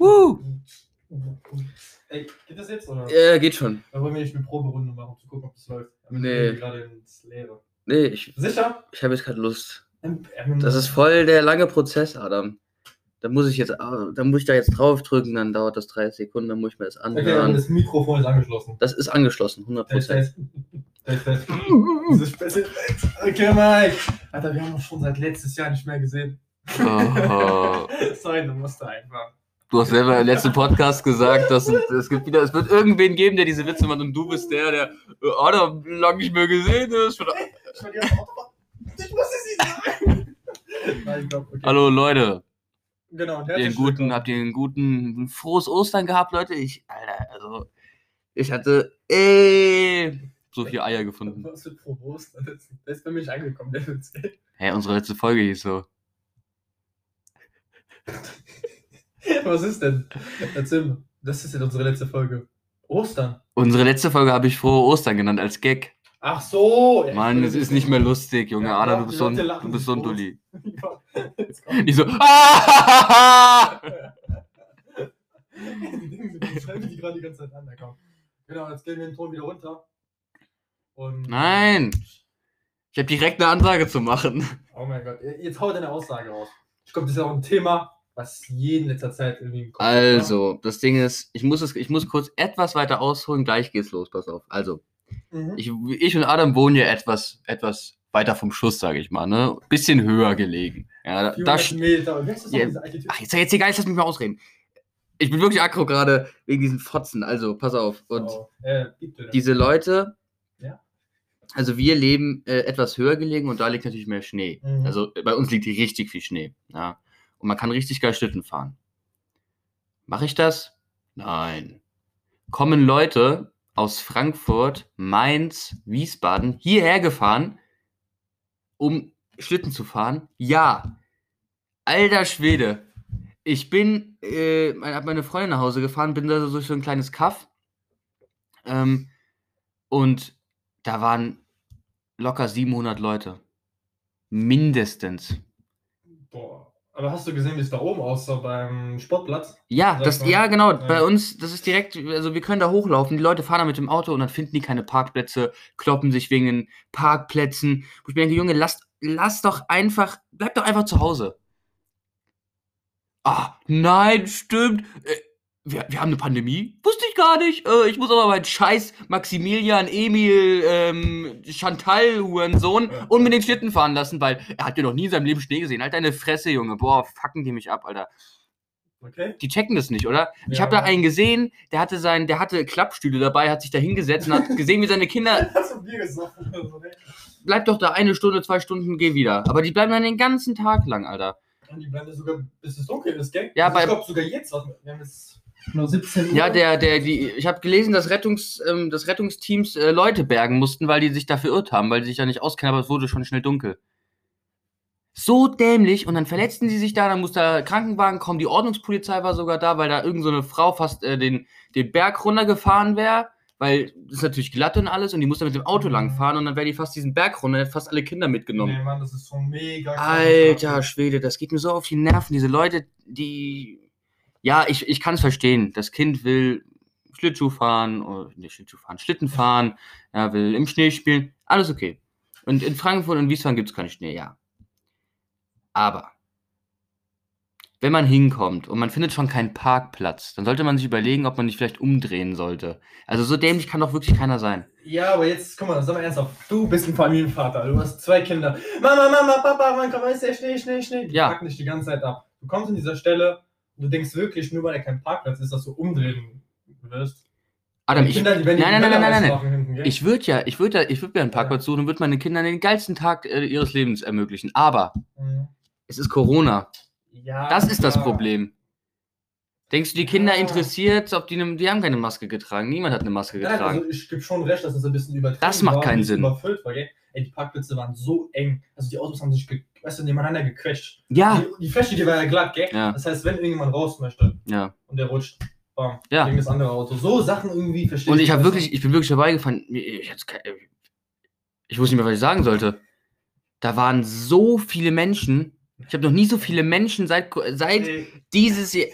Woo! Ey, geht das jetzt oder? Äh, geht schon. Da wollen wir nicht eine Proberunde machen, um zu gucken, ob das läuft. Aber Nee. gerade ins Leere. Nee, ich, Sicher? ich habe jetzt keine Lust. Ähm, ähm, Das ist voll der lange Prozess, Adam. Da muss ich jetzt, ah, da muss ich da jetzt draufdrücken, dann dauert das 30 Sekunden, dann muss ich mir das Okay, aber anhören. das Mikrofon ist angeschlossen. Das ist angeschlossen, 100 Test, Prozent. test. Test, test. Diese Spitze. Okay, Mike. Alter, wir haben uns schon seit letztes Jahr nicht mehr gesehen. Oh. Sorry, du musst einfach. Du hast selber im letzten Podcast gesagt, dass es, gibt wieder, es wird irgendwen geben, der diese Witze macht und du bist der, der äh, Adam lange nicht mehr gesehen ist. Ich muss es nicht. Nein, glaub, okay. Hallo Leute, Genau, und habt ihr einen herzlich guten, willkommen. habt ihr einen guten, ein frohes Ostern gehabt, Leute? Ich, Alter, also, ich hatte, ey, so viele Eier gefunden. Was für Prost. Das das ist bei mir nicht angekommen, der Witz. Hä, unsere letzte Folge hieß so. Was ist denn? Erzähl mal. Das ist ja unsere letzte Folge. Ostern. Unsere letzte Folge habe ich frohe Ostern genannt als Gag. Ach so. Ja, Mann, es ist nicht mehr lustig, Junge. Ja, Adam, ja, du bist die so ein, du bist so ein. Dulli. Ja, jetzt. Ich so, schreibe die gerade die ganze Zeit an, da komm. Genau, jetzt gehen wir den Ton wieder runter. Und Nein! Ich habe direkt eine Ansage zu machen. Oh mein Gott, jetzt hau deine Aussage raus. Ich glaube, das ist auch ein Thema, was jeden letzter Zeit irgendwie im Kopf Also, das Ding ist, ich muss, es, ich muss kurz etwas weiter ausholen, gleich geht's los, pass auf. Also? Mhm. ich, ich und Adam wohnen ja etwas, etwas weiter vom Schuss, sage ich mal, ne? Bisschen höher gelegen. Ja, da, da, 400 Meter. Ja. ach, jetzt, jetzt egal, lass mich mal ausreden. Ich bin wirklich aggro gerade wegen diesen Fotzen, also, pass auf. Und Oh, äh, diese Leute, Ja. also wir leben äh, etwas höher gelegen und da liegt natürlich mehr Schnee. Mhm. Also bei uns liegt hier richtig viel Schnee. Ja. Und man kann richtig geil Schlitten fahren. Mache ich das? Nein. Kommen Leute aus Frankfurt, Mainz, Wiesbaden hierher gefahren, um Schlitten zu fahren? Ja. Alter Schwede. Ich bin, äh, hab meine Freundin nach Hause gefahren, bin da so durch so ein kleines Kaff. Ähm, und da waren locker 700 Leute. Mindestens. Aber hast du gesehen, wie es da oben aussah beim Sportplatz? Ja, Sag das, mal. ja, genau. Ja. Bei uns, das ist direkt, also wir können da hochlaufen. Die Leute fahren da mit dem Auto und dann finden die keine Parkplätze, kloppen sich wegen den Parkplätzen. Wo ich mir denke, Junge, lass, lass doch einfach, bleib doch einfach zu Hause. Ah, nein, stimmt. Wir, wir haben eine Pandemie? Wusste ich gar nicht. Äh, ich muss aber meinen scheiß Maximilian, Emil, ähm, Chantal, Hurensohn, unbedingt Schlitten fahren lassen, weil er hat ja noch nie in seinem Leben Schnee gesehen. Halt deine Fresse, Junge. Boah, fucken die mich ab, Alter Okay. die checken das nicht, oder? Ich Ja. habe da einen gesehen, der hatte sein, der hatte Klappstühle dabei, hat sich da hingesetzt und hat gesehen, wie seine Kinder, ne? bleib doch da eine Stunde, zwei Stunden, geh wieder. Aber die bleiben dann den ganzen Tag lang, Alter. Und die bleiben sogar, bis es dunkel ist, gell? Ja, also bei- ich glaube sogar jetzt. Wir haben jetzt nur 17 Uhr. Ja, der, der, die, ich habe gelesen, dass Rettungs, ähm, dass Rettungsteams äh, Leute bergen mussten, weil die sich da verirrt haben, weil sie sich da nicht auskennen, aber es wurde schon schnell dunkel. So dämlich und dann verletzten sie sich da, dann muss der Krankenwagen kommen, die Ordnungspolizei war sogar da, weil da irgend so eine Frau fast äh, den, den Berg runtergefahren wäre, weil das ist natürlich glatt und alles und die musste mit dem Auto langfahren und dann wäre die fast diesen Berg runter, hätte fast alle Kinder mitgenommen. Nee, Mann, das ist so mega. Alter Schwede, das geht mir so auf die Nerven. Diese Leute, die. Ja, ich, ich kann es verstehen. Das Kind will Schlittschuh fahren, oder nicht Schlittschuh fahren, Schlitten fahren, ja, will im Schnee spielen. Alles okay. Und in Frankfurt und Wiesbaden gibt es keinen Schnee, ja. Aber wenn man hinkommt und man findet schon keinen Parkplatz, dann sollte man sich überlegen, ob man nicht vielleicht umdrehen sollte. Also so dämlich kann doch wirklich keiner sein. Ja, aber jetzt, guck mal, sag mal ernsthaft. Du bist ein Familienvater, du hast zwei Kinder. Mama, Mama, Papa, wann kommt ist der Schnee, Schnee, Schnee? Die Ja. packen dich die ganze Zeit ab. Du kommst an dieser Stelle du denkst wirklich, nur weil er kein Parkplatz ist, dass du umdrehen wirst. Adam, ich. Kinder, Nein, nein, nein, nein, nein, nein. hinten? Ich würde ja, ich würde ja, ich würde mir einen Parkplatz suchen und würde meinen Kindern den geilsten Tag äh, ihres Lebens ermöglichen. Aber Mhm. es ist Corona. Ja, Das ist das. Problem. Denkst du, die Kinder Ja. interessiert, ob die, ne, die haben keine Maske getragen. Niemand hat eine Maske Nein, getragen. also ich gebe schon recht, dass das ein bisschen übertrieben Das macht keinen Sinn. Überfüllt war, gell? Ey, die Parkplätze waren so eng. Also die Autos haben sich, weißt du, nebeneinander gequetscht. ja, Die, die Fläche, die war ja glatt, gell? Ja. Das heißt, wenn irgendjemand raus möchte ja. und der rutscht, bam, Ja. gegen das andere Auto. So Sachen irgendwie verstehe Und ich habe wirklich, ich bin wirklich vorbeigefahren. Ich, hat's ke- ich wusste nicht mehr, was ich sagen sollte. Da waren so viele Menschen. Ich habe noch nie so viele Menschen seit, seit Ey, dieses Jahr.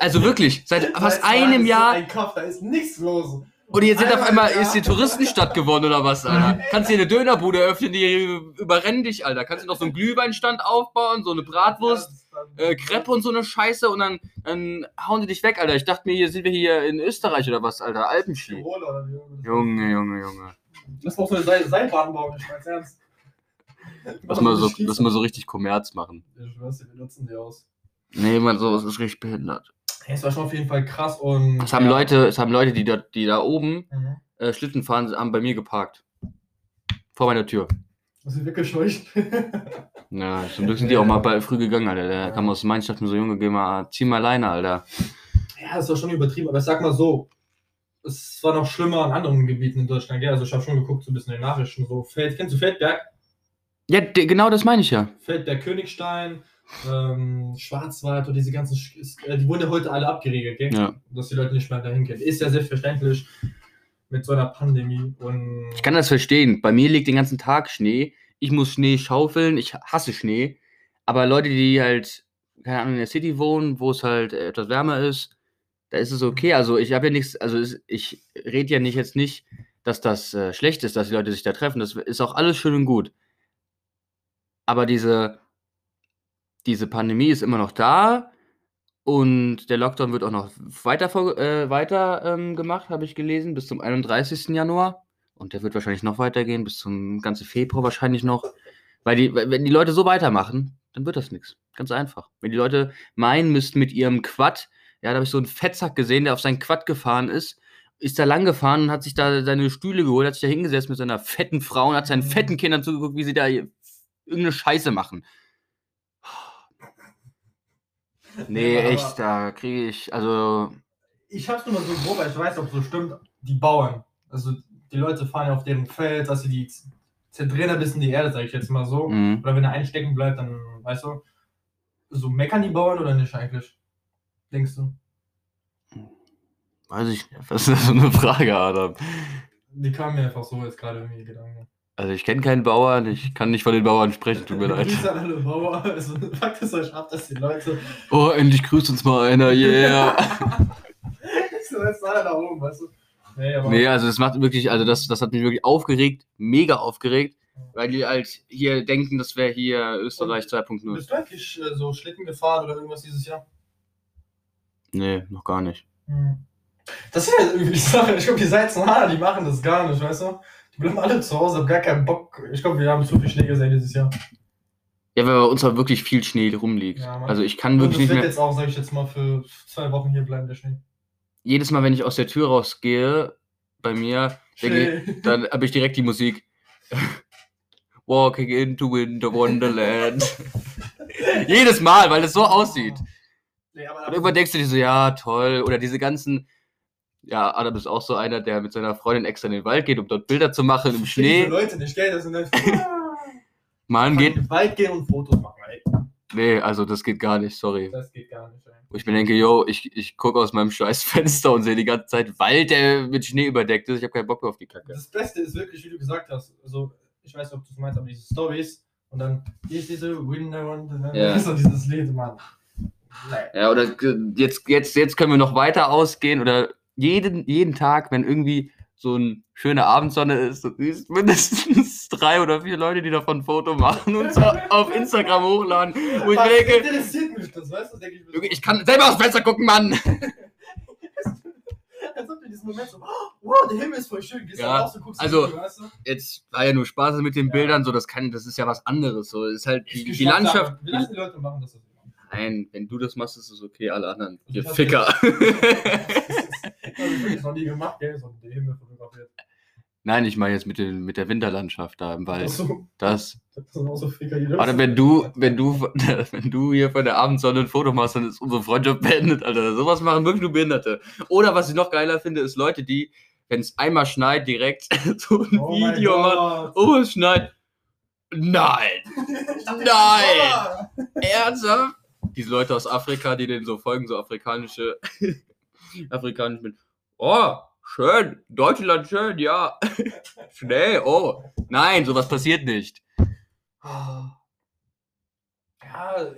Also wirklich, seit fast einem Jahr. Ein Kopf, da ist nichts los. Und jetzt sind auf einmal, Ja. ist die Touristenstadt geworden oder was, Alter? Kannst dir eine Dönerbude öffnen, die überrennen dich, Alter. Kannst du noch so einen Glühweinstand aufbauen, so eine Bratwurst, äh, Crepe und so eine Scheiße und dann, dann hauen die dich weg, Alter. Ich dachte mir, hier sind wir hier in Österreich oder was, Alter? Alpenski. Junge, Junge, Junge. Lass mal auch so eine Seil Seilbahn bauen, ich mein's ernst. Lass mal so, lass mal so richtig Kommerz machen. Ich schwör's dir, wir nutzen die aus. Nee, man, sowas ist richtig behindert. Es war schon auf jeden Fall krass und. Es haben ja. Leute, es haben Leute, die da, die da oben Mhm. äh, Schlitten fahren, haben bei mir geparkt. Vor meiner Tür. Das ist weggescheucht. Ja, zum Glück sind die auch mal bei, früh gegangen, Alter. Der kam aus dachte mir so, Junge, geh mal, zieh mal alleine, Alter. ja, das war schon übertrieben, aber ich sag mal so. Es war noch schlimmer an anderen Gebieten in Deutschland, gell? Also ich habe schon geguckt, so ein bisschen in den Nachrichten, so Feld, kennst du Feldberg? Ja, genau das meine ich ja. Feldberg Königstein, ähm, Schwarzwald und diese ganzen, Sch- äh, die wurden ja heute alle abgeriegelt, gell? Ja. Dass die Leute nicht mehr dahin können. Ist ja selbstverständlich mit so einer Pandemie und. Ich kann das verstehen. Bei mir liegt den ganzen Tag Schnee. Ich muss Schnee schaufeln. Ich hasse Schnee. Aber Leute, die halt, keine Ahnung, in der City wohnen, wo es halt äh, etwas wärmer ist, da ist es okay. Also ich habe ja nichts, also ich rede ja nicht jetzt nicht, dass das äh, schlecht ist, dass die Leute sich da treffen. Das ist auch alles schön und gut. Aber diese, diese Pandemie ist immer noch da und der Lockdown wird auch noch weiter, äh, weiter ähm, gemacht, habe ich gelesen, bis zum 31. Januar. Und der wird wahrscheinlich noch weitergehen, bis zum ganzen Februar wahrscheinlich noch. Weil die, weil- wenn die Leute so weitermachen, dann wird das nichts. Ganz einfach. Wenn die Leute meinen müssten mit ihrem Quad, ja, da habe ich so einen Fettsack gesehen, der auf seinen Quad gefahren ist, ist da lang gefahren und hat sich da seine Stühle geholt, hat sich da hingesetzt mit seiner fetten Frau und hat seinen fetten Kindern zugeguckt, wie sie da irgendeine Scheiße machen. Nee, Ja, echt, da kriege ich, also, Ich hab's nur mal so grob, weil ich weiß, ob es so stimmt, die Bauern. Also die Leute fahren ja auf deren Feld, dass sie die zerdrehen ein bisschen die Erde, sag ich jetzt mal so. mh. Oder wenn er einstecken bleibt, dann, weißt du, so meckern die Bauern oder nicht eigentlich? Denkst du? weiß ich nicht. Was ist das für eine Frage, Adam? Die kamen mir einfach so jetzt gerade irgendwie die Gedanken. Also, ich kenne keinen Bauern, ich kann nicht von den Bauern sprechen, tut mir leid. Grüße an alle Bauern. Also packt es euch ab, dass die Leute. Oh, endlich grüßt uns mal einer, yeah. so jetzt alle da oben, weißt du? Nee, aber. Nee, also das macht wirklich, also das, das hat mich wirklich aufgeregt, mega aufgeregt, weil die halt hier denken, das wäre hier Österreich 2.0. Bist du eigentlich äh, so Schlitten gefahren oder irgendwas dieses Jahr? Nee, noch gar nicht. Hm. Das ist ja irgendwie die Sache. Ich glaube, die Salzenhaar, die machen das gar nicht, weißt du? Die bleiben alle zu Hause, haben gar keinen Bock. Ich glaube, wir haben zu viel Schnee gesehen dieses Jahr. Ja, weil bei uns halt wirklich viel Schnee rumliegt. Ja, also ich kann wirklich das nicht wird mehr. jetzt auch, sag ich jetzt mal, für zwei Wochen hier bleiben, der Schnee. Jedes Mal, wenn ich aus der Tür rausgehe, bei mir, ich, dann habe ich direkt die Musik. Walking into Winter Wonderland. Jedes Mal, weil es so aussieht. Nee, aber Und irgendwann denkst du dir so, ja, toll. Oder diese ganzen. Ja, Adam ist auch so einer, der mit seiner Freundin extra in den Wald geht, um dort Bilder zu machen im Diese Schnee. Leute nicht, gell? Das sind halt. Mann, Kann geht. in den Wald gehen und Fotos machen, ey. Nee, also das geht gar nicht, sorry. Das geht gar nicht, ey. Wo ich mir denke, yo, ich, ich gucke aus meinem scheiß Fenster und sehe die ganze Zeit Wald, der mit Schnee überdeckt ist. Ich habe keinen Bock mehr auf die Kacke. Das Beste ist wirklich, wie du gesagt hast, also, ich weiß nicht, ob du es meinst, aber diese Stories und dann, hier ist diese Window und Ja. so dieses Lied, Mann. Nee. Ja, oder jetzt, jetzt, jetzt können wir noch weiter ausgehen oder jeden, jeden Tag, wenn irgendwie so eine schöne Abendsonne ist, du siehst mindestens drei oder vier Leute, die davon ein Foto machen und so auf Instagram hochladen. Wo ich Was denke, interessiert mich das, weißt du? Denke ich, Junge, ich kann selber aufs Fenster gucken, Mann! Als ob du in diesem Moment so, oh, wow, der Himmel ist voll schön, gehst Ja, raus und guckst also- Video, weißt du? Jetzt war ja nur Spaß mit den Bildern, so das kann, das ist ja was anderes. So ist halt die, die. Landschaft. Wir lassen die Leute machen, dass das. Nein, wenn du das machst, ist es okay, alle anderen. Ihr Ficker. Habe ich wirklich noch nie gemacht, gell, so den Himmel fotografiert. Nein, ich meine jetzt mit, den, mit der Winterlandschaft da im Wald. Achso, Das. das sind auch so Ficker, die Oder wenn du, wenn du, wenn du hier von der Abendsonne ein Foto machst, dann ist unsere Freundschaft beendet, Alter. Sowas machen wirklich nur Behinderte. Oder was ich noch geiler finde, ist Leute, die, wenn es einmal schneit, direkt so ein Oh Video machen. Oh, es schneit. Nein! Nein! Ernsthaft? Diese Leute aus Afrika, die denen so folgen, so afrikanische, afrikanische mit, oh, schön, Deutschland schön, ja. Schnell, oh. Nein, sowas passiert nicht. Ja,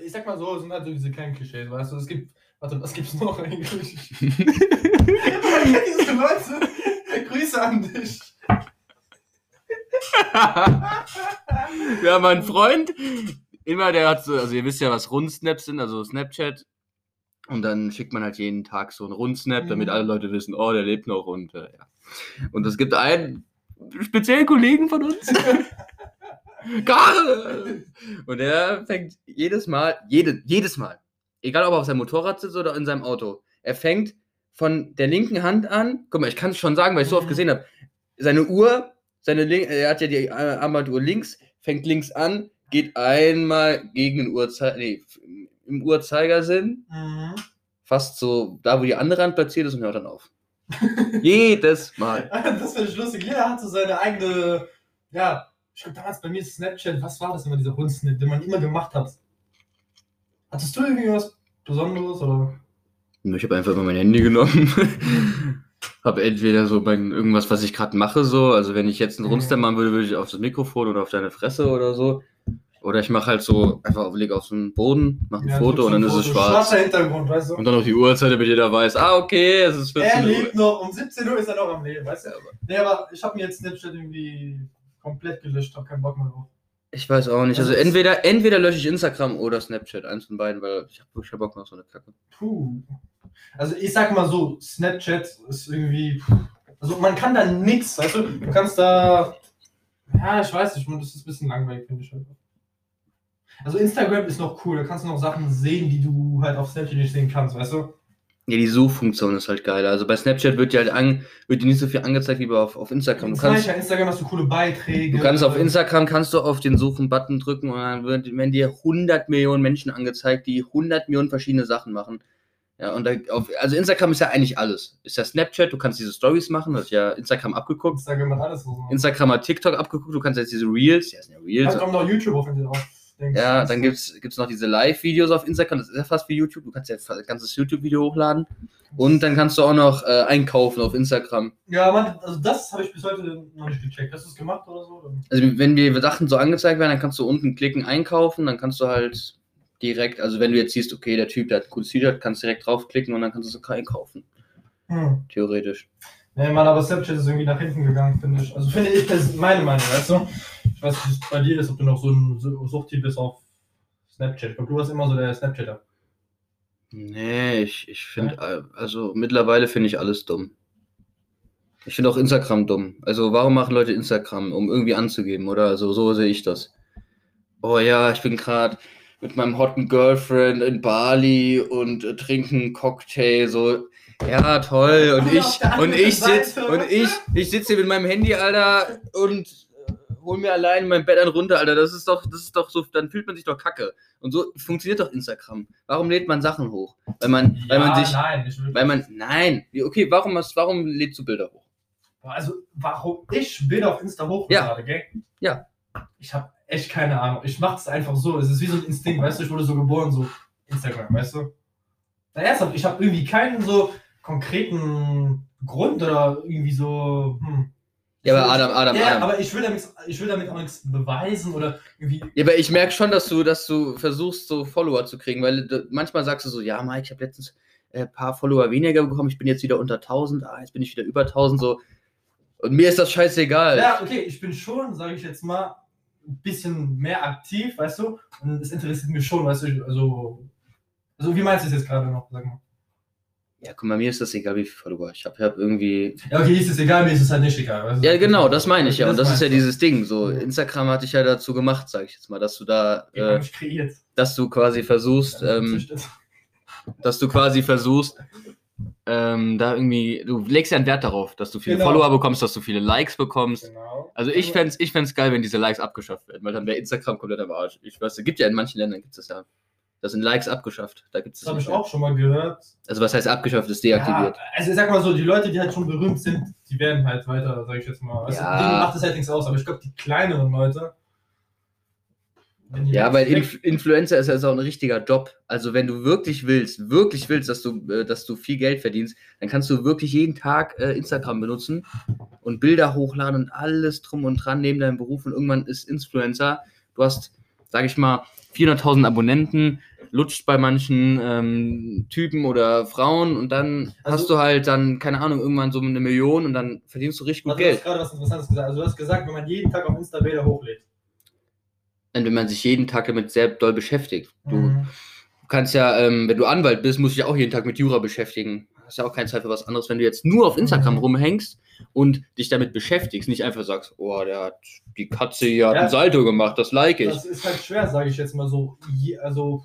ich sag mal so, es sind halt so diese kleinen Klischees, weißt du, es gibt Warte, was gibt's noch eigentlich? Diese Leute, Grüße an dich. Haben einen Freund, immer der hat so, also ihr wisst ja, was Rundsnaps sind, also Snapchat. Und dann schickt man halt jeden Tag so einen Rundsnap, damit Mhm. alle Leute wissen, oh, der lebt noch und äh, ja. Und es gibt einen speziellen Kollegen von uns. Karl! Und der fängt jedes Mal, jede, jedes Mal, egal ob er auf seinem Motorrad sitzt oder in seinem Auto, er fängt von der linken Hand an, guck mal, ich kann es schon sagen, weil ich so oft Mhm. gesehen habe, seine Uhr, seine Link, er hat ja die äh, Armbanduhr links, fängt links an, geht einmal gegen den Uhrzeiger, nee, im Uhrzeigersinn, Mhm. fast so da, wo die andere Hand platziert ist und hört dann auf. Jedes Mal. Das finde ich lustig. Jeder hat so seine eigene, ja, ich glaube damals bei mir ist Snapchat, was war das immer, dieser Rundsnap, den man immer gemacht hat? Hattest du irgendwie was Besonderes oder? Ich habe einfach mal mein Handy genommen. habe entweder so mein, irgendwas, was ich gerade mache, so. Also, wenn ich jetzt einen Mhm. Rundstep machen würde, würde ich auf das Mikrofon oder auf deine Fresse oder so. Oder ich mache halt so einfach auf, leg auf den Boden, mache ein Ja, Foto und dann ist es Foto, schwarz. Schwarzer Hintergrund, weißt du? Und dann noch die Uhrzeit, damit jeder weiß, ah, okay, es ist Er 14 Uhr. lebt noch, um 17 Uhr ist er noch am Leben, weißt du? Ja, aber Nee, aber ich habe mir jetzt Snapchat irgendwie komplett gelöscht, habe keinen Bock mehr drauf. ich weiß auch nicht. Also, Also es- entweder, entweder lösche ich Instagram oder Snapchat, eins von beiden, weil ich habe wirklich keinen Bock mehr auf so eine Kacke. Puh. Also ich sag mal so, Snapchat ist irgendwie. Also man kann da nichts, weißt du? Du kannst da. Ja, ich weiß nicht, das ist ein bisschen langweilig, finde ich halt. Also Instagram ist noch cool, da kannst du noch Sachen sehen, die du halt auf Snapchat nicht sehen kannst, weißt du? Ja, die Suchfunktion ist halt geil. Also bei Snapchat wird dir halt an, wird dir nicht so viel angezeigt wie bei auf, auf Instagram. Du kannst, ja, Instagram hast du coole Beiträge. du kannst auf Instagram kannst du auf den Suchen-Button drücken und dann wird, werden dir 100 Millionen Menschen angezeigt, die 100 Millionen verschiedene Sachen machen. Ja, und da auf, also Instagram ist ja eigentlich alles. Ist ja Snapchat, du kannst diese Stories machen, das ist ja Instagram abgeguckt. Instagram hat alles so. Instagram hat TikTok abgeguckt, du kannst jetzt diese Reels, ja, sind ja Reels. Dann kommt noch YouTube auf den drauf. Ja, dann gibt's gibt's noch diese Live-Videos auf Instagram, das ist ja fast wie YouTube, du kannst ja ein ganzes YouTube-Video hochladen. Und dann kannst du auch noch äh, einkaufen auf Instagram. Ja, Mann, also das habe ich bis heute noch nicht gecheckt. Hast du es gemacht oder so? Also wenn dir Sachen so angezeigt werden, dann kannst du unten klicken, einkaufen, dann kannst du halt direkt, also wenn du jetzt siehst, okay, der Typ, der hat ein cooles T-Shirt, kannst direkt draufklicken und dann kannst du es einkaufen, Hm. theoretisch. Nee, Mann, aber Snapchat ist irgendwie nach hinten gegangen, finde ich. Also finde ich, das ist meine Meinung, weißt du? Ich weiß nicht, wie es bei dir ist, ob du noch so ein Su- Suchtier bist auf Snapchat. Ich glaube, du warst immer so der Snapchatter. Nee, ich, ich finde, also mittlerweile finde ich alles dumm. Ich finde auch Instagram dumm. Also warum machen Leute Instagram, um irgendwie anzugeben, oder? Also so sehe ich das. Oh ja, ich bin gerade mit meinem hotten Girlfriend in Bali und äh, trinken einen Cocktail, so. Ja, toll. Und ich, und ich sitz, Seite- und ich, ich sitze hier mit meinem Handy, Alter, und äh, hol mir allein mein Bett an runter, Alter. Das ist doch, das ist doch so, dann fühlt man sich doch kacke. Und so funktioniert doch Instagram. Warum lädt man Sachen hoch? Weil man, weil man sich, nein, weil man, nein, okay, warum, hast- warum lädst du Bilder hoch? Also, warum ich Bilder auf Insta hochlade, gell? Ja. Ich habe echt keine Ahnung. Ich mache es einfach so. Es ist wie so ein Instinkt, weißt du? Ich wurde so geboren, so Instagram, weißt du? Na, ernsthaft, ich habe irgendwie keinen so konkreten Grund oder irgendwie so. Hm. Ja, aber Adam, Adam, ja, Adam. aber ich will, damit, ich will damit auch nichts beweisen oder irgendwie. Ja, aber ich merke schon, dass du, dass du versuchst, so Follower zu kriegen, weil du, manchmal sagst du so, ja, Mike, ich habe letztens ein äh, paar Follower weniger bekommen, ich bin jetzt wieder unter 1000, ah, jetzt bin ich wieder über 1000, so. Und mir ist das scheißegal. Ja, okay, ich bin schon, sage ich jetzt mal, ein bisschen mehr aktiv, weißt du? Und es interessiert mich schon, weißt du? Also, also wie meinst du es jetzt gerade noch? Sag mal. Ja, guck mal, mir ist das egal, wie viele Follower ich habe. Ich habe irgendwie. Ja, okay, ist es egal, mir ist es halt nicht egal. Du? Ja, genau, das meine ich ja. Und das ist ja dieses Ding. So. Instagram hatte ich ja dazu gemacht, sage ich jetzt mal, dass du da, äh, ich dass du quasi versuchst, ähm, dass du quasi versuchst, ähm, da irgendwie, du legst ja einen Wert darauf, dass du viele Genau. Follower bekommst, dass du viele Likes bekommst. Genau. Also ich fände ich fänd's geil, wenn diese Likes abgeschafft werden, weil dann wäre Instagram komplett am Arsch. Ich weiß, es gibt ja in manchen Ländern gibt es ja. Da sind Likes abgeschafft. Da gibt es Das habe ich auch schon mal gehört. Also was heißt abgeschafft, ist deaktiviert. Ja, also ich sag mal so, die Leute, die halt schon berühmt sind, die werden halt weiter, sag ich jetzt mal. Weißt Ja. denen macht das halt nichts aus, aber ich glaube, die kleineren Leute. Ja, jetzt weil Inf Influencer ist ja so ein richtiger Job. Also wenn du wirklich willst, wirklich willst, dass du, äh, dass du viel Geld verdienst, dann kannst du wirklich jeden Tag äh, Instagram benutzen und Bilder hochladen und alles drum und dran neben deinem Beruf und irgendwann ist Influencer. Du hast, sag ich mal, 400.000 Abonnenten, lutscht bei manchen ähm, Typen oder Frauen und dann Also- hast du halt dann, keine Ahnung, irgendwann so eine Million und dann verdienst du richtig gut Also, du hast Geld. gerade was Interessantes gesagt. Also, du hast gesagt, wenn man jeden Tag auf Insta Bilder hochlädt. Und wenn man sich jeden Tag damit sehr doll beschäftigt. Du Mhm. kannst ja, ähm, wenn du Anwalt bist, musst du dich auch jeden Tag mit Jura beschäftigen. Hast ja auch keine Zeit für was anderes, wenn du jetzt nur auf Instagram Mhm. rumhängst und dich damit beschäftigst, nicht einfach sagst, oh, der hat die Katze hier hat Ja. ein Salto gemacht, das like ich. Das ist halt schwer, sage ich jetzt mal so. Je, also,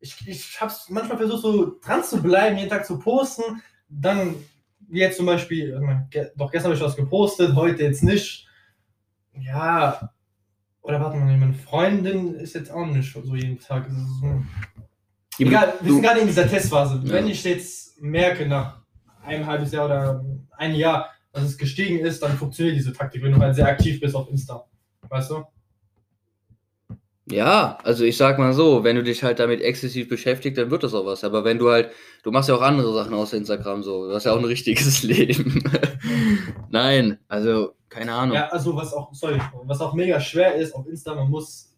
ich, ich hab's manchmal versucht, so dran zu bleiben, jeden Tag zu posten. Dann, wie jetzt zum Beispiel, ge doch gestern habe ich was gepostet, heute jetzt nicht. Ja, oder warte mal, meine Freundin ist jetzt auch nicht so jeden Tag. Es so, Egal, wir sind gerade in dieser Testphase. Ja. Wenn ich jetzt merke, nach einem halbes Jahr oder einem Jahr, dass es gestiegen ist, dann funktioniert diese Taktik, wenn du halt sehr aktiv bist auf Insta. Weißt du? Ja, also ich sag mal so, wenn du dich halt damit exzessiv beschäftigst, dann wird das auch was. Aber wenn du halt, du machst ja auch andere Sachen außer Instagram so, du hast ja auch ein richtiges Leben. Nein, also keine Ahnung. Ja, also was auch, sorry, was auch mega schwer ist auf Insta, man muss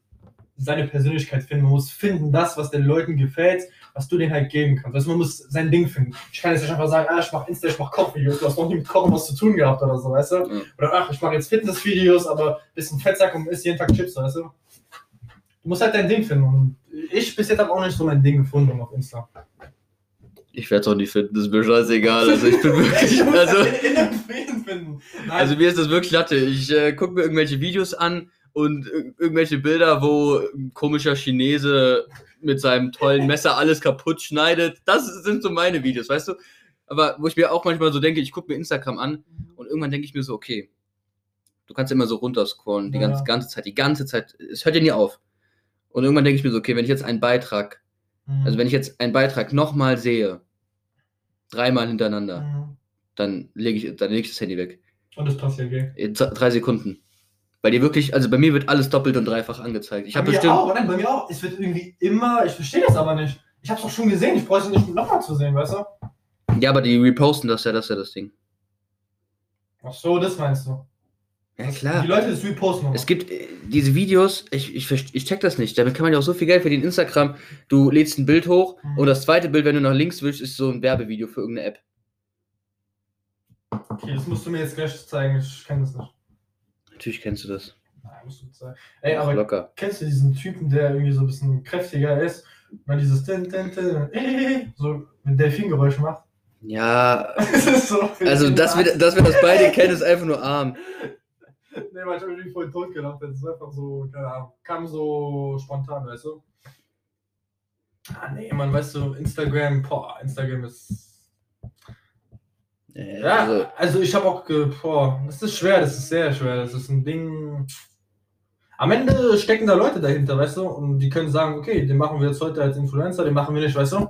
seine Persönlichkeit finden, man muss finden das, was den Leuten gefällt, was du denen halt geben kannst. Also man muss sein Ding finden. Ich kann jetzt nicht einfach sagen, ah, ich mach Insta, ich mach Kochvideos, du hast noch nie mit Kochen was zu tun gehabt oder so, weißt du? Ja. Oder ach, ich mache jetzt Fitnessvideos, aber bisschen Fettsack und isst jeden Tag Chips, weißt du? Du musst halt dein Ding finden. Und ich bis jetzt habe auch nicht so mein Ding gefunden auf Insta. Ich werde es auch nicht finden, das ist mir scheißegal. Also ich bin wirklich, also, halt also mir ist das wirklich Latte. Ich äh, gucke mir irgendwelche Videos an und ir- irgendwelche Bilder, wo ein komischer Chinese mit seinem tollen Messer alles kaputt schneidet. Das sind so meine Videos, weißt du? Aber wo ich mir auch manchmal so denke, ich gucke mir Instagram an und irgendwann denke ich mir so, okay, du kannst immer so runterscrollen, die Ja. ganze, ganze Zeit, die ganze Zeit. Es hört ja nie auf. Und irgendwann denke ich mir so, okay, wenn ich jetzt einen Beitrag, Mhm. also wenn ich jetzt einen Beitrag nochmal sehe, dreimal hintereinander, Mhm. dann lege ich, dann leg ich das Handy weg. Und das passiert, gell? In z- drei Sekunden. Bei dir wirklich, also bei mir wird alles doppelt und dreifach angezeigt. Ich bei habe mir bestimmt. auch, nein, bei mir auch. Es wird irgendwie immer, ich verstehe das aber nicht. Ich hab's doch schon gesehen, ich brauche es nicht nochmal zu sehen, weißt du? Ja, aber die reposten das ja, das ist ja das Ding. Ach so, das meinst du. Ja, klar. Die Leute das reposten nochmal. Es gibt äh, diese Videos, ich, ich, ich check das nicht. Damit kann man ja auch so viel Geld verdienen. Instagram, du lädst ein Bild hoch Mhm. und das zweite Bild, wenn du nach links wischst, ist so ein Werbevideo für irgendeine App. Okay, das musst du mir jetzt gleich zeigen, ich kenne das nicht. Natürlich kennst du das. Nein, musst du zeigen. Ey, aber Locker. kennst du diesen Typen, der irgendwie so ein bisschen kräftiger ist? Mal dieses Tin, Tin, äh, so mit Delfingeräusch macht. Ja, Das so also dass wir, dass wir das beide kennen, ist einfach nur arm. Nee, weil ich hab mich vorhin tot gelacht. Das ist einfach so, keine Ahnung, kam so spontan, weißt du? Ah, nee, man, weißt du, Instagram, boah, Instagram ist. Äh, Ja, Also, also, ich habe auch, ge boah, das ist schwer, das ist sehr schwer. Das ist ein Ding. Am Ende stecken da Leute dahinter, weißt du? Und die können sagen, okay, den machen wir jetzt heute als Influencer, den machen wir nicht, weißt du?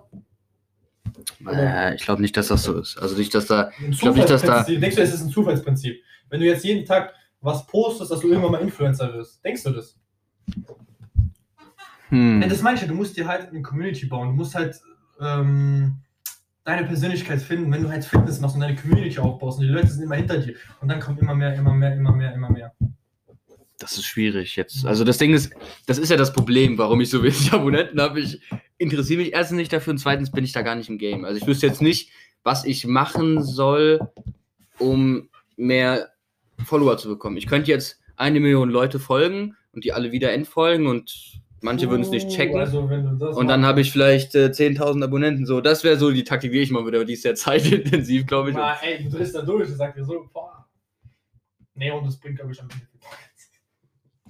äh, ich glaube nicht, dass das so ist. Also nicht, dass da. Ein glaub nicht, dass da-. Denkst du, es ist ein Zufallsprinzip? Wenn du jetzt jeden Tag was postest, dass du irgendwann mal Influencer wirst, denkst du das? Hm. Ja, das meine ich ja, du musst dir halt eine Community bauen. Du musst halt ähm, deine Persönlichkeit finden. Wenn du halt Fitness machst und deine Community aufbaust und die Leute sind immer hinter dir und dann kommt immer mehr, immer mehr, immer mehr, immer mehr. Das ist schwierig jetzt. Also das Ding ist, das ist ja das Problem, warum ich so wenig Abonnenten habe. Ich interessiere mich erstens nicht dafür und zweitens bin ich da gar nicht im Game. Also ich wüsste jetzt nicht, was ich machen soll, um mehr Follower zu bekommen. Ich könnte jetzt eine Million Leute folgen und die alle wieder entfolgen und manche würden es nicht checken. Also, wenn du das und dann habe ich vielleicht äh, 10.000 Abonnenten. So, das wäre so die Taktik, die ich machen würde, aber die ist sehr zeitintensiv, glaube ich. Mal, ey, du drehst da durch, ich sag dir so, boah. Nee, und das bringt, glaube ich, am Ende.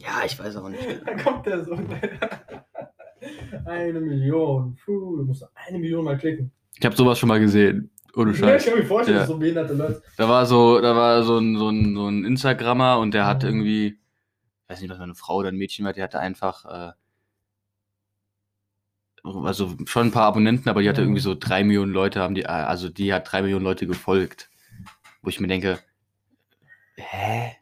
Ja, ich weiß auch nicht. Dann kommt der so. eine Million. Puh, du musst eine Million mal klicken. Ich habe sowas schon mal gesehen. Ohne Ja, ich kann mir vorstellen, Ja. so behinderte Leute. Da war so, da war so ein, so ein, so ein Instagrammer und der hat irgendwie, ich weiß nicht, was eine Frau oder ein Mädchen war, die hatte einfach, äh, also schon ein paar Abonnenten, aber die hatte irgendwie so drei Millionen Leute, haben die, äh, also die hat drei Millionen Leute gefolgt. Wo ich mir denke, hä?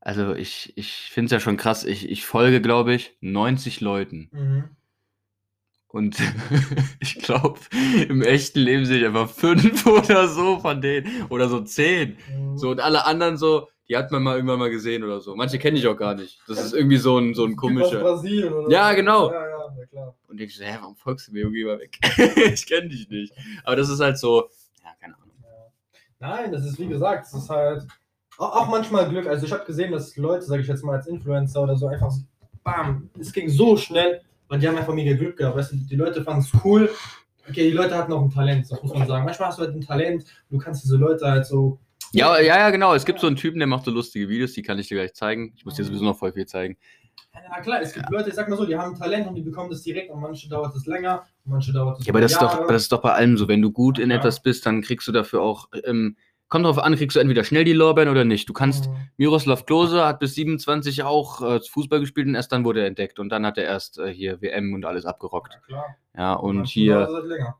Also ich, ich finde es ja schon krass, ich, ich folge, glaube ich, 90 Leuten. Mhm. Und ich glaube, im echten Leben sehe ich einfach fünf oder so von denen. Oder so zehn. Mhm. So, und alle anderen so, die hat man mal irgendwann mal gesehen oder so. Manche kenne ich auch gar nicht. Das ist irgendwie so ein, so ein Typ aus komischer. Brasilien oder Ja, so. genau. Ja, ja, na klar. Und ich so, hä, warum folgst du mir? Geh mal weg. ich kenne dich nicht. Aber das ist halt so, ja, keine Ahnung. Nein, das ist wie gesagt, es ist halt auch, auch manchmal Glück. Also ich habe gesehen, dass Leute, sage ich jetzt mal als Influencer oder so, einfach so, bam, es ging so schnell und die haben einfach mega Glück gehabt. Weißt du, die Leute fanden es cool. Okay, die Leute hatten auch ein Talent, das muss man sagen. Manchmal hast du halt ein Talent, du kannst diese Leute halt so. Ja, ja, ja, genau. Es gibt so einen Typen, der macht so lustige Videos, die kann ich dir gleich zeigen. Ich muss dir sowieso noch voll viel zeigen. Ja, klar, es gibt Leute, ich sag mal so, die haben ein Talent und die bekommen das direkt und manche dauert es länger und manche dauert es Ja, aber das ist, doch, Jahre. das ist doch bei allem so. Wenn du gut in Ja. etwas bist, dann kriegst du dafür auch. Ähm, kommt drauf an, kriegst du entweder schnell die Lorbeeren oder nicht. Du kannst. Mhm. Miroslav Klose hat bis 27 auch äh, Fußball gespielt und erst dann wurde er entdeckt. Und dann hat er erst äh, hier WM und alles abgerockt. Ja. Ja, und hier.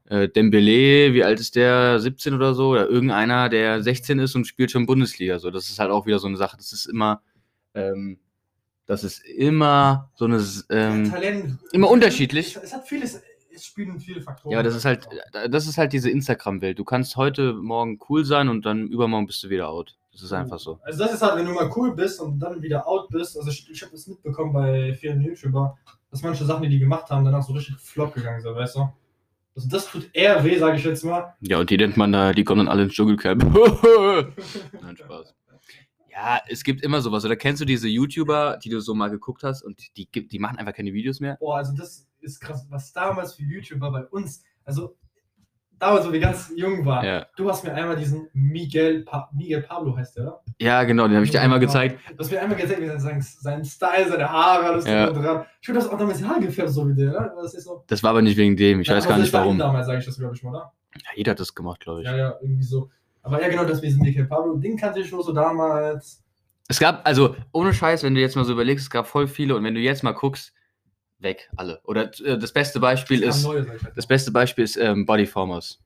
äh, Dembele, wie alt ist der? 17 oder so? Oder irgendeiner, der 16 ist und spielt schon Bundesliga. So, das ist halt auch wieder so eine Sache. Das ist immer, ähm, das ist immer so eine, ähm, Talent. immer unterschiedlich. Es, es hat vieles, es spielen viele Faktoren. ja, aber das ist halt, das ist halt diese Instagram-Welt. Du kannst heute Morgen cool sein und dann übermorgen bist du wieder out. Das ist einfach so. Also das ist halt, wenn du mal cool bist und dann wieder out bist. Also ich, ich habe das mitbekommen bei vielen YouTuber, dass manche Sachen, die die gemacht haben, danach so richtig flop gegangen sind, weißt du? Also das tut eher weh, sage ich jetzt mal. Ja, und die nennt man da, die kommen dann alle ins Dschungelcamp. Nein, Spaß. Ja, es gibt immer sowas. Oder kennst du diese YouTuber, die du so mal geguckt hast und die, die machen einfach keine Videos mehr? Boah, also das ist krass, was damals für YouTuber bei uns, also damals, wo wir ganz jung waren, Ja. du hast mir einmal diesen Miguel, pa Miguel Pablo heißt der, oder? Ja, genau, den habe ich dir einmal gezeigt. Du hast mir einmal gezeigt, wie sein, sein Style, seine Haare, alles Ja. dran. Ich würde das auch damals die Haare gefärbt, so wie der, oder? Das ist so. Das war aber nicht wegen dem. Ich Ja, weiß gar nicht warum. Damals sage ich das, glaube ich mal, oder? Ja, jeder hat das gemacht, glaube ich. Ja, ja, irgendwie so. Aber ja, genau, das wir sind Miguel Pablo, den kannte ich schon so damals. Es gab, also ohne Scheiß, wenn du jetzt mal so überlegst, es gab voll viele und wenn du jetzt mal guckst, weg, alle. Oder äh, das beste Beispiel ist, kam neu, sag ich halt das beste Beispiel ist ähm, Bodyformers.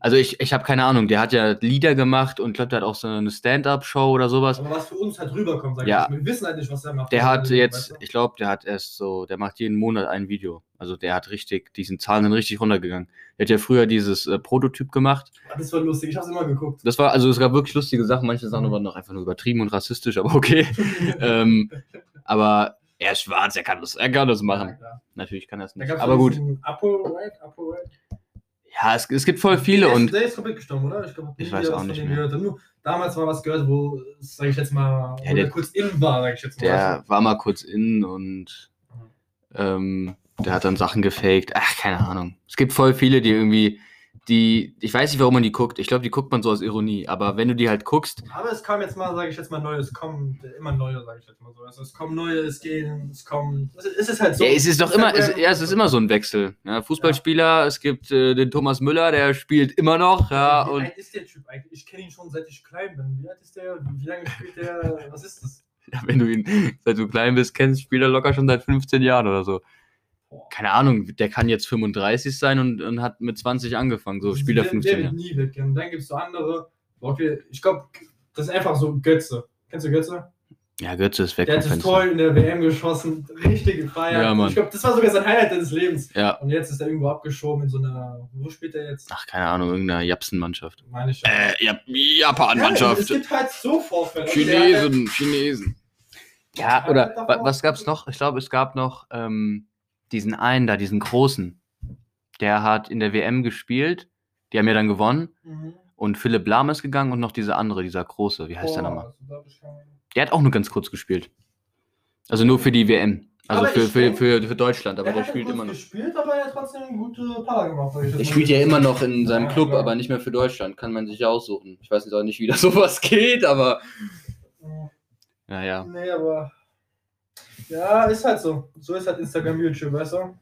Also ich, ich habe keine Ahnung, der hat ja Lieder gemacht und glaube, der hat auch so eine Stand-Up-Show oder sowas. Aber was für uns halt rüberkommt, sag Ja. ich. Wir wissen halt nicht, was er macht. Der hat Also, jetzt, ich glaube, der hat erst so, der macht jeden Monat ein Video. Also der hat richtig, diesen Zahlen sind richtig runtergegangen. Der hat ja früher dieses äh, Prototyp gemacht. Das war lustig, ich hab's immer geguckt. Das war, also es gab wirklich lustige Sachen, manche Sachen waren noch einfach nur übertrieben und rassistisch, aber okay. ähm, aber er ist schwarz, er kann das, er kann das Ja, machen. klar. Natürlich kann er es nicht. Aber gut. Apo, right? Apo, right? Ja, es, es gibt voll viele der und Ist, der ist komplett gestorben, oder? Ich, glaub, Ich weiß auch nicht mehr. Nur damals war was gehört, wo, sag ich jetzt mal, Ja, der- kurz in war, sag ich jetzt mal. der war mal kurz in und ähm, der hat dann Sachen gefaked. Ach, keine Ahnung. Es gibt voll viele, die irgendwie, die, ich weiß nicht, warum man die guckt. Ich glaube, die guckt man so aus Ironie. Aber wenn du die halt guckst, Aber es kam jetzt mal, sage ich jetzt mal, neue, es kommen immer neue, sage ich jetzt mal so. Also es kommen neue, es gehen, es kommen. Es ist, es ist halt so. ja, es ist doch immer, es, Instagram- ja, es ist immer so ein Wechsel. Ja, Fußballspieler, es gibt äh, den Thomas Müller, der spielt immer noch. Ja, Wie und alt ist der Typ eigentlich? Ich kenne ihn schon seit ich klein bin. Wie alt ist der? Wie lange spielt der? Was ist das? Ja, wenn du ihn, seit du klein bist, kennst, spielt er locker schon seit 15 Jahren oder so. Keine Ahnung, der kann jetzt 35 sein und, und hat mit 20 angefangen. So spielt er der, 15 der Jahre. wird nie weggehen. Dann gibt es so andere. Okay, ich glaube, das ist einfach so Götze. Kennst du Götze? Ja, Götze ist weg Der hat das. Tor in der WM geschossen, richtig gefeiert. Ja, Mann. Ich glaube, das war sogar sein Highlight seines Lebens. Ja. Und jetzt ist er irgendwo abgeschoben in so einer. Wo spielt er jetzt? Ach, keine Ahnung, irgendeine Japsen-Mannschaft. Meine ich. schon. Äh, ja, Ja, Japan-Mannschaft. es gibt halt so Vorfälle. Also hat halt- Chinesen, Chinesen. Ja, oder wa was gab's noch? Ich glaube, es gab noch ähm, diesen einen da, diesen großen. Der hat in der WM gespielt. Die haben ja dann gewonnen. Mhm. Und Philipp Lahm ist gegangen und noch dieser andere, dieser große. Wie heißt der Boah, nochmal? also Der hat auch nur ganz kurz gespielt. Also nur für die WM. Also für, für, denk- für, für Deutschland, aber Er der hat spielt immer noch. gespielt, aber er hat trotzdem gute Paar gemacht. Der mal. spielt ja immer noch in seinem Ja, Club, klar. aber nicht mehr für Deutschland. Kann man sich ja aussuchen. Ich weiß jetzt auch nicht, wie das sowas geht, aber naja. Nee, aber. Ja, ist halt so. So ist halt Instagram, YouTube, weißt du?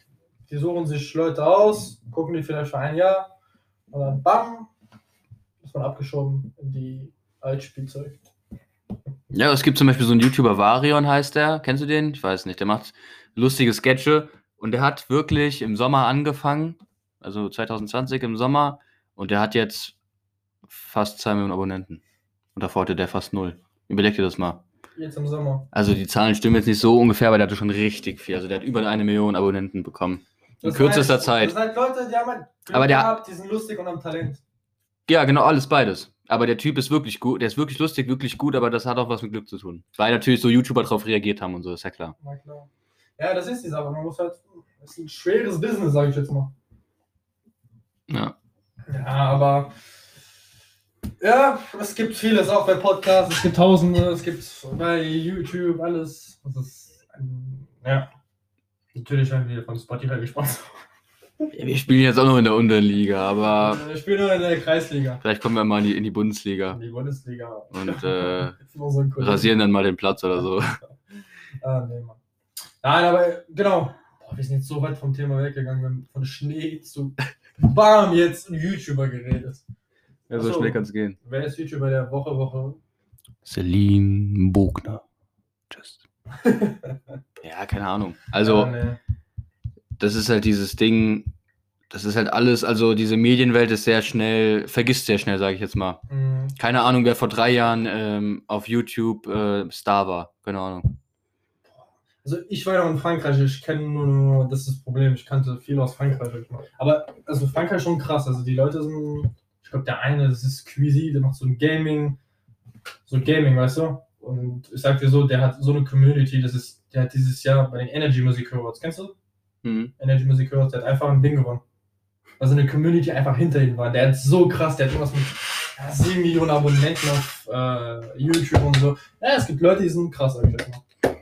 Die suchen sich Leute aus, gucken die vielleicht für ein Jahr und dann bam, ist man abgeschoben in die Altspielzeug. Ja, es gibt zum Beispiel so einen YouTuber, Varion heißt der. Kennst du den? Ich weiß nicht. Der macht lustige Sketche und der hat wirklich im Sommer angefangen, also 2020 im Sommer, und der hat jetzt fast 2 Millionen Abonnenten. Und davor hatte der fast null. Überleg dir das mal. Jetzt im Sommer. Also die Zahlen stimmen jetzt nicht so ungefähr, aber der hatte schon richtig viel. Also der hat über eine Million Abonnenten bekommen. In Das kürzester heißt, Zeit. Das sind Leute, die haben halt Glück Aber der- gehabt, die sind lustig und haben Talent. Ja, genau, alles beides. Aber der Typ ist wirklich gut, der ist wirklich lustig, wirklich gut, aber das hat auch was mit Glück zu tun. Weil natürlich so YouTuber drauf reagiert haben und so, ist ja klar. Na klar. Ja, das ist die Sache. Man muss halt. Das ist ein schweres Business, sage ich jetzt mal. Ja. Ja, aber. Ja, es gibt vieles, auch bei Podcasts. Es gibt Tausende, es gibt bei YouTube alles. Das ist. Ein, ja. Natürlich werden wir von Spotify gesponsert. Ja, Wir spielen jetzt auch noch in der Unterliga, aber Ich spiele nur in der Kreisliga. vielleicht kommen wir mal in die, in die Bundesliga In die Bundesliga. und äh, so rasieren dann mal den Platz oder so. Ah, nee, Mann. Nein, aber genau. Boah, wir sind jetzt so weit vom Thema weggegangen. Wir haben von Schnee zu Bam jetzt ein YouTuber geredet. Ja, so so schnell kann es gehen. Wer ist YouTuber der Woche, Woche? Celine Bogner. Tschüss. ja, keine Ahnung. Also, nee. das ist halt dieses Ding, das ist halt alles, also diese Medienwelt ist sehr schnell, vergisst sehr schnell, sage ich jetzt mal. Mhm. Keine Ahnung, wer vor drei Jahren ähm, auf YouTube äh, Star war. Keine Ahnung. Also ich war ja in Frankreich, ich kenne nur, nur, das ist das Problem, ich kannte viel aus Frankreich. Aber also Frankreich schon krass, also die Leute sind, ich glaube der eine, das ist Squeezie, der macht so ein Gaming, so ein Gaming, weißt du? Und ich sag dir so, der hat so eine Community, das ist, der hat dieses Jahr bei den Energy Music Awards, kennst du? Mhm. Energy Music Awards, der hat einfach ein Ding gewonnen. Weil so eine Community einfach hinter ihm war. Der hat so krass, der hat irgendwas mit ja, 7 Millionen Abonnenten auf äh, YouTube und so. Ja, es gibt Leute, die sind krass, sag ich jetzt mal.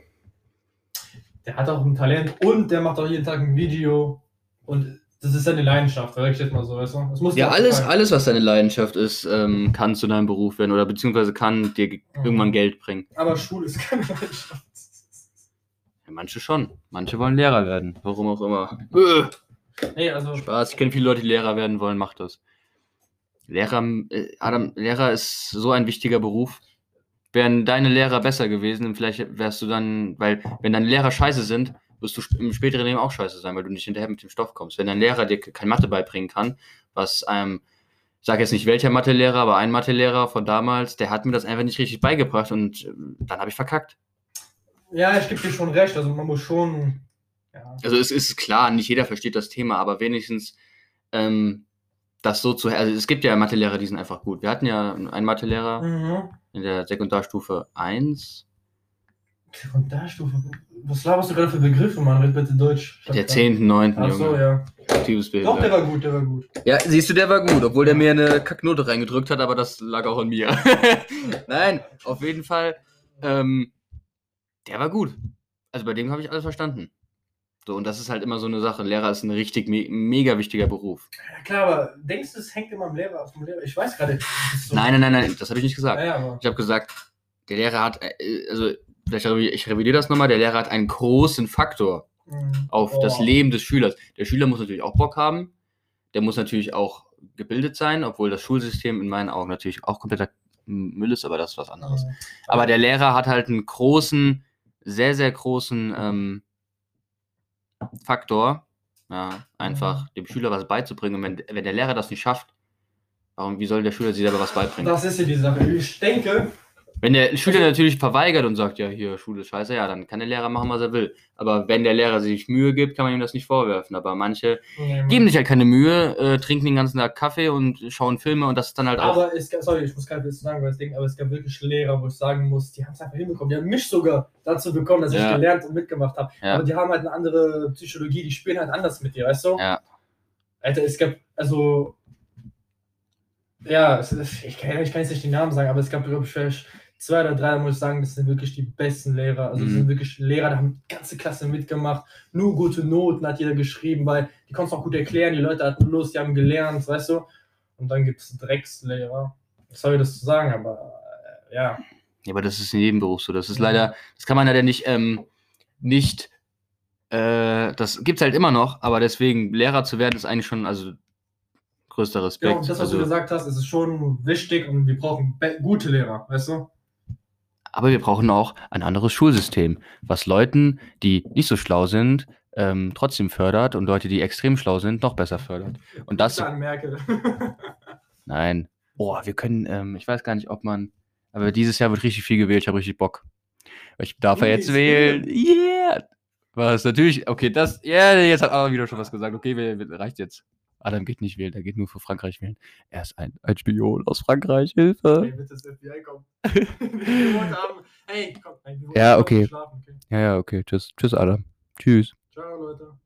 Der hat auch ein Talent und der macht auch jeden Tag ein Video. Und das ist seine Leidenschaft, sag ich jetzt mal so, weißt du? Das muss Ja, alles, gefallen. alles, was deine Leidenschaft ist, ähm, kann zu deinem Beruf werden oder beziehungsweise kann dir Mhm. irgendwann Geld bringen. Aber Schule ist keine Leidenschaft. Ja, manche schon. Manche wollen Lehrer werden. Warum auch immer. Nee, also. Spaß. Ich kenne viele Leute, die Lehrer werden wollen. Macht das. Lehrer, äh, Adam, Lehrer ist so ein wichtiger Beruf. Wären deine Lehrer besser gewesen, vielleicht wärst du dann, weil wenn deine Lehrer scheiße sind, wirst du im späteren Leben auch scheiße sein, weil du nicht hinterher mit dem Stoff kommst. Wenn dein Lehrer dir kein Mathe beibringen kann, was einem, ich sage jetzt nicht welcher Mathelehrer, aber ein Mathelehrer von damals, der hat mir das einfach nicht richtig beigebracht und äh, dann habe ich verkackt. Ja, ich gebe dir schon recht. Also man muss schon. Ja. Also es ist klar, nicht jeder versteht das Thema, aber wenigstens ähm, das so zu, also es gibt ja Mathelehrer, die sind einfach gut. Wir hatten ja einen Mathelehrer Mhm. in der Sekundarstufe 1, Sekundarstufe. Was laberst du gerade für Begriffe, Mann? Red bitte Deutsch. Der grad- 10., 9. Ach so, ja. Doch, der war gut, der war gut. ja, siehst du, der war gut, obwohl der mir eine Kacknote reingedrückt hat, aber das lag auch an mir. Nein, auf jeden Fall, ähm, der war gut. Also bei dem habe ich alles verstanden. So, und das ist halt immer so eine Sache. Lehrer ist ein richtig me mega wichtiger Beruf. Ja, klar, aber denkst du, es hängt immer am Lehrer, auf dem Lehrer? Ich weiß gerade so- Nein, nein, nein, nein, das habe ich nicht gesagt. Ja. Ich habe gesagt, der Lehrer hat, äh, also vielleicht ich revidiere das nochmal, der Lehrer hat einen großen Faktor Mhm. auf Oh. das Leben des Schülers. Der Schüler muss natürlich auch Bock haben, der muss natürlich auch gebildet sein, obwohl das Schulsystem in meinen Augen natürlich auch kompletter Müll ist, aber das ist was anderes. Mhm. Aber der Lehrer hat halt einen großen, sehr, sehr großen ähm, Faktor, ja, einfach dem Schüler was beizubringen. Und wenn, wenn der Lehrer das nicht schafft, warum, wie soll der Schüler sich selber was beibringen? Das ist ja die Sache. Ich denke, Wenn der Schüler natürlich verweigert und sagt, ja, hier, Schule ist scheiße, ja, dann kann der Lehrer machen, was er will. Aber wenn der Lehrer sich Mühe gibt, kann man ihm das nicht vorwerfen. Aber manche nee, geben sich halt keine Mühe, äh, trinken den ganzen Tag Kaffee und schauen Filme und das ist dann halt auch. aber es gab, sorry, ich muss gerade jetzt sagen, weil das Ding, aber es gab wirklich Lehrer, wo ich sagen muss, die haben es einfach hinbekommen. Die haben mich sogar dazu bekommen, dass ich Ja. gelernt und mitgemacht habe. Ja. Aber die haben halt eine andere Psychologie, die spielen halt anders mit dir, weißt du? Ja. Alter, es gab, also, ja, es ich, kann, ich kann jetzt nicht die Namen sagen, aber es gab, glaube ich, vielleicht zwei oder drei, muss ich sagen, das sind wirklich die besten Lehrer. Also, das Mhm. sind wirklich Lehrer, da haben die ganze Klasse mitgemacht, nur gute Noten hat jeder geschrieben, weil die konnten es auch gut erklären, die Leute hatten Lust, die haben gelernt, weißt du? Und dann gibt es Dreckslehrer. Sorry, das zu sagen, aber äh, ja. Ja, aber das ist in jedem Beruf so. Das ist Mhm. leider, das kann man leider nicht, ähm, nicht, äh, das gibt's halt immer noch, aber deswegen Lehrer zu werden ist eigentlich schon, also größter Respekt. Genau, das, was also, du gesagt hast, ist schon wichtig und wir brauchen gute Lehrer, weißt du? Aber wir brauchen auch ein anderes Schulsystem, was Leuten, die nicht so schlau sind, ähm, trotzdem fördert und Leute, die extrem schlau sind, noch besser fördert. Und das, Dann Merkel. nein. Boah, wir können, ähm, ich weiß gar nicht, ob man, aber dieses Jahr wird richtig viel gewählt, ich habe richtig Bock. Ich darf ja jetzt wählen. Yeah! Was, natürlich, okay, das, ja, jetzt hat aber wieder schon was gesagt. Okay, wir, wir, reicht jetzt. Adam geht nicht wählen, er geht nur für Frankreich wählen. Er ist ein, ein Spion aus Frankreich, Hilfe. Ey, bitte das FBI haben. Hey, komm. Ja, okay. Okay. Ja, ja, okay. Tschüss. Tschüss, Adam. Tschüss. Ciao, Leute.